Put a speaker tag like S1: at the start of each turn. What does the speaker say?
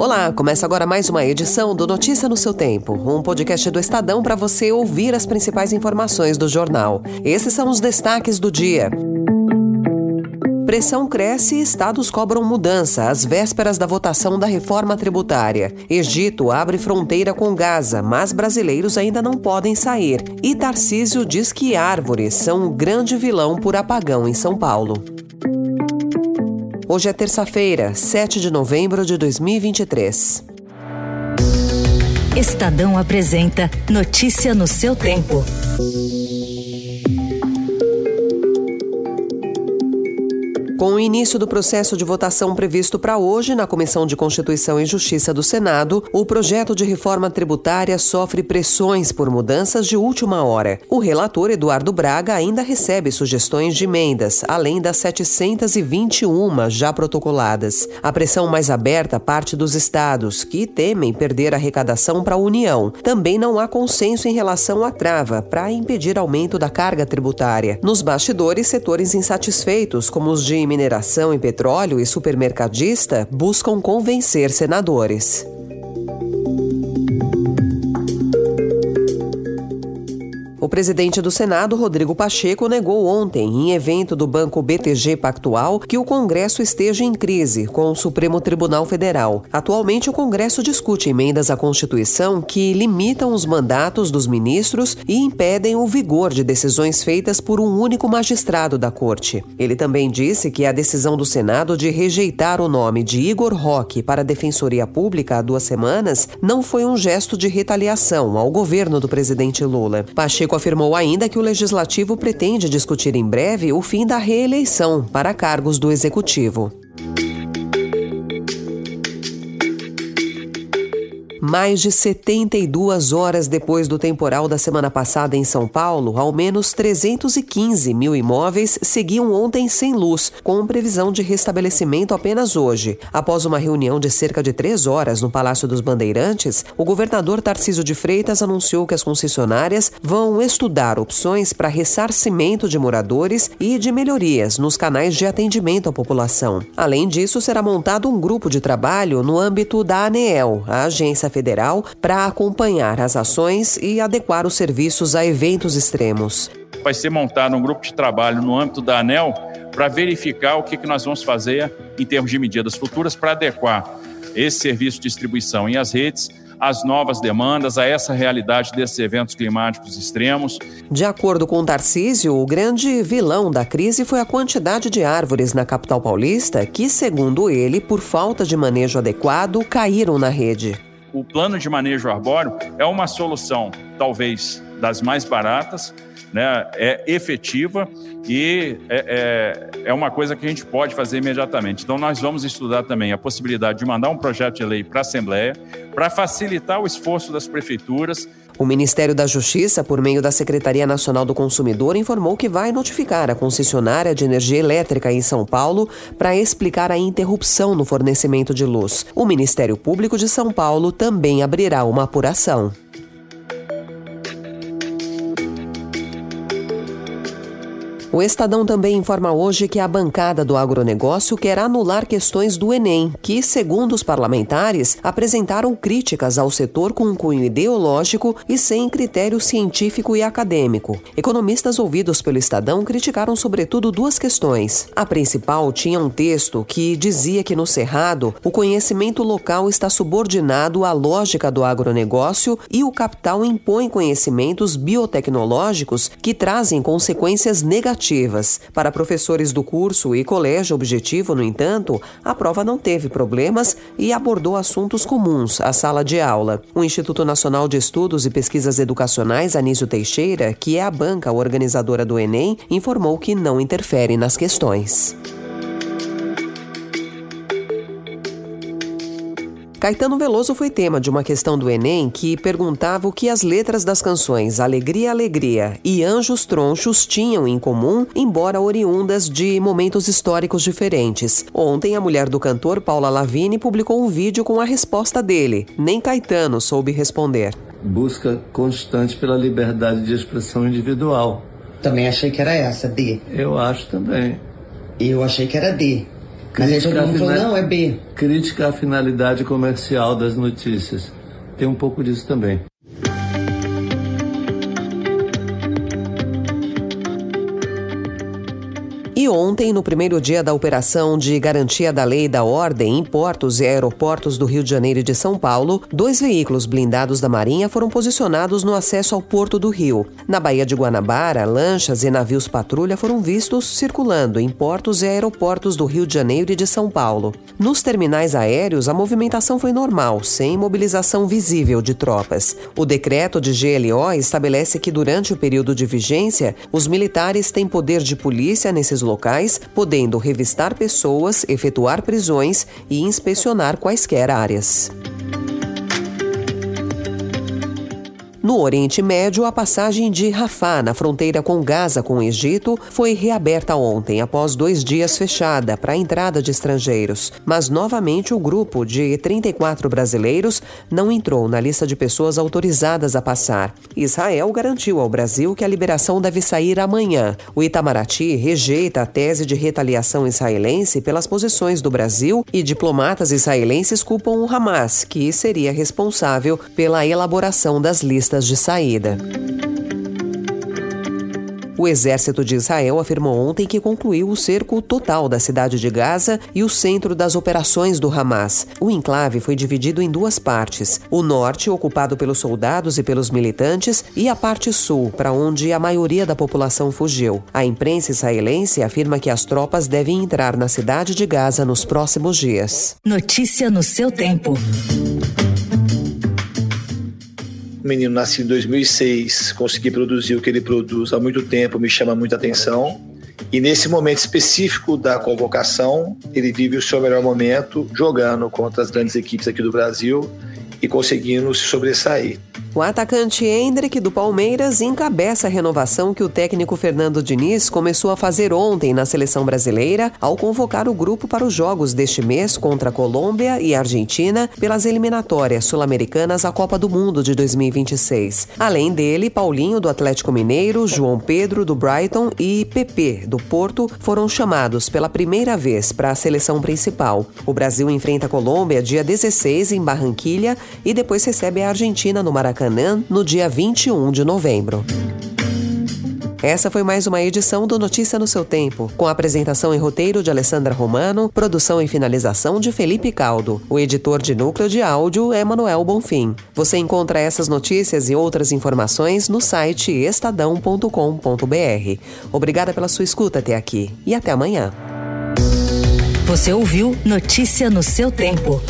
S1: Olá, começa agora mais uma edição do Notícia no seu Tempo, um podcast do Estadão para você ouvir as principais informações do jornal. Esses são os destaques do dia. Pressão cresce e estados cobram mudança às vésperas da votação da reforma tributária. Egito abre fronteira com Gaza, mas brasileiros ainda não podem sair. E Tarcísio diz que árvores são um grande vilão por apagão em São Paulo. Hoje é terça-feira, 7 de novembro de 2023.
S2: Estadão apresenta Notícia no seu tempo.
S1: Com o início do processo de votação previsto para hoje na Comissão de Constituição e Justiça do Senado, o projeto de reforma tributária sofre pressões por mudanças de última hora. O relator Eduardo Braga ainda recebe sugestões de emendas, além das 721 já protocoladas. A pressão mais aberta parte dos estados, que temem perder arrecadação para a União. Também não há consenso em relação à trava para impedir aumento da carga tributária. Nos bastidores, setores insatisfeitos, como os de mineração e petróleo e supermercadista buscam convencer senadores. Presidente do Senado, Rodrigo Pacheco, negou ontem, em evento do Banco BTG Pactual, que o Congresso esteja em crise com o Supremo Tribunal Federal. Atualmente, o Congresso discute emendas à Constituição que limitam os mandatos dos ministros e impedem o vigor de decisões feitas por um único magistrado da Corte. Ele também disse que a decisão do Senado de rejeitar o nome de Igor Roque para a Defensoria Pública há duas semanas não foi um gesto de retaliação ao governo do presidente Lula. Pacheco Pacheco afirmou ainda que o legislativo pretende discutir em breve o fim da reeleição para cargos do executivo. Mais de 72 horas depois do temporal da semana passada em São Paulo, ao menos 315 mil imóveis seguiam ontem sem luz, com previsão de restabelecimento apenas hoje. Após uma reunião de cerca de três horas no Palácio dos Bandeirantes, o governador Tarciso de Freitas anunciou que as concessionárias vão estudar opções para ressarcimento de moradores e de melhorias nos canais de atendimento à população. Além disso, será montado um grupo de trabalho no âmbito da ANEEL, a agência Federal para acompanhar as ações e adequar os serviços a eventos extremos.
S3: Vai ser montado um grupo de trabalho no âmbito da ANEL para verificar o que, que nós vamos fazer em termos de medidas futuras para adequar esse serviço de distribuição e as redes às novas demandas, a essa realidade desses eventos climáticos extremos.
S1: De acordo com Tarcísio, o grande vilão da crise foi a quantidade de árvores na capital paulista que, segundo ele, por falta de manejo adequado, caíram na rede
S3: o plano de manejo arbóreo é uma solução, talvez, das mais baratas, né, é efetiva e é, é, é, uma coisa que a gente pode fazer imediatamente. Então, nós vamos estudar também a possibilidade de mandar um projeto de lei para a Assembleia para facilitar o esforço das prefeituras.
S1: O Ministério da Justiça, por meio da Secretaria Nacional do Consumidor, informou que vai notificar a concessionária de energia elétrica em São Paulo para explicar a interrupção no fornecimento de luz. O Ministério Público de São Paulo também abrirá uma apuração. O Estadão também informa hoje que a bancada do agronegócio quer anular questões do Enem, que, segundo os parlamentares, apresentaram críticas ao setor com um cunho ideológico e sem critério científico e acadêmico. Economistas ouvidos pelo Estadão criticaram sobretudo duas questões. A principal tinha um texto que dizia que no Cerrado o conhecimento local está subordinado à lógica do agronegócio e o capital impõe conhecimentos biotecnológicos que trazem consequências negativas negativas. Para professores do curso e colégio objetivo, no entanto, a prova não teve problemas e abordou assuntos comuns à sala de aula. O Instituto Nacional de Estudos e Pesquisas Educacionais, Anísio Teixeira, que é a banca organizadora do Enem, informou que não interfere nas questões. Caetano Veloso foi tema de uma questão do Enem que perguntava o que as letras das canções Alegria, Alegria e Anjos Tronchos tinham em comum, embora oriundas de momentos históricos diferentes. Ontem, a mulher do cantor, Paula Lavigne, publicou um vídeo com a resposta dele. Nem Caetano soube responder.
S4: Busca constante pela liberdade de expressão individual.
S5: Também achei que era essa, D.
S4: Eu acho também.
S5: Eu achei que era D.
S4: Crítica,
S5: Mas falou, não, é B.
S4: Crítica à finalidade comercial das notícias. Tem um pouco disso também.
S1: Ontem, no primeiro dia da operação de garantia da lei e da ordem em portos e aeroportos do Rio de Janeiro e de São Paulo, dois veículos blindados da Marinha foram posicionados no acesso ao Porto do Rio. Na Baía de Guanabara, lanchas e navios patrulha foram vistos circulando em portos e aeroportos do Rio de Janeiro e de São Paulo. Nos terminais aéreos, a movimentação foi normal, sem mobilização visível de tropas. O decreto de GLO estabelece que durante o período de vigência, os militares têm poder de polícia nesses locais, podendo revistar pessoas, efetuar prisões e inspecionar quaisquer áreas. No Oriente Médio, a passagem de Rafah, na fronteira com Gaza com o Egito, foi reaberta ontem, após dois dias fechada para a entrada de estrangeiros. Mas, novamente, o grupo de 34 brasileiros não entrou na lista de pessoas autorizadas a passar. Israel garantiu ao Brasil que a liberação deve sair amanhã. O Itamaraty rejeita a tese de retaliação israelense pelas posições do Brasil e diplomatas israelenses culpam o Hamas, que seria responsável pela elaboração das listas de saída. O exército de Israel afirmou ontem que concluiu o cerco total da cidade de Gaza e o centro das operações do Hamas. O enclave foi dividido em duas partes: o norte, ocupado pelos soldados e pelos militantes, e a parte sul, para onde a maioria da população fugiu. A imprensa israelense afirma que as tropas devem entrar na cidade de Gaza nos próximos dias.
S2: Notícia no seu tempo
S6: menino nascido em 2006, consegui produzir o que ele produz há muito tempo, me chama muita atenção. E nesse momento específico da convocação, ele vive o seu melhor momento jogando contra as grandes equipes aqui do Brasil e conseguindo se sobressair.
S1: O atacante Hendrick do Palmeiras encabeça a renovação que o técnico Fernando Diniz começou a fazer ontem na seleção brasileira ao convocar o grupo para os jogos deste mês contra Colômbia e Argentina pelas eliminatórias sul-americanas à Copa do Mundo de 2026. Além dele, Paulinho do Atlético Mineiro, João Pedro do Brighton e PP do Porto foram chamados pela primeira vez para a seleção principal. O Brasil enfrenta a Colômbia dia 16 em Barranquilha e depois recebe a Argentina no Maracanã Maracanã no dia 21 de novembro. Essa foi mais uma edição do Notícia no seu tempo, com apresentação e roteiro de Alessandra Romano, produção e finalização de Felipe Caldo. O editor de núcleo de áudio é Manuel Bonfim. Você encontra essas notícias e outras informações no site estadão.com.br. Obrigada pela sua escuta até aqui e até amanhã.
S2: Você ouviu Notícia no seu tempo.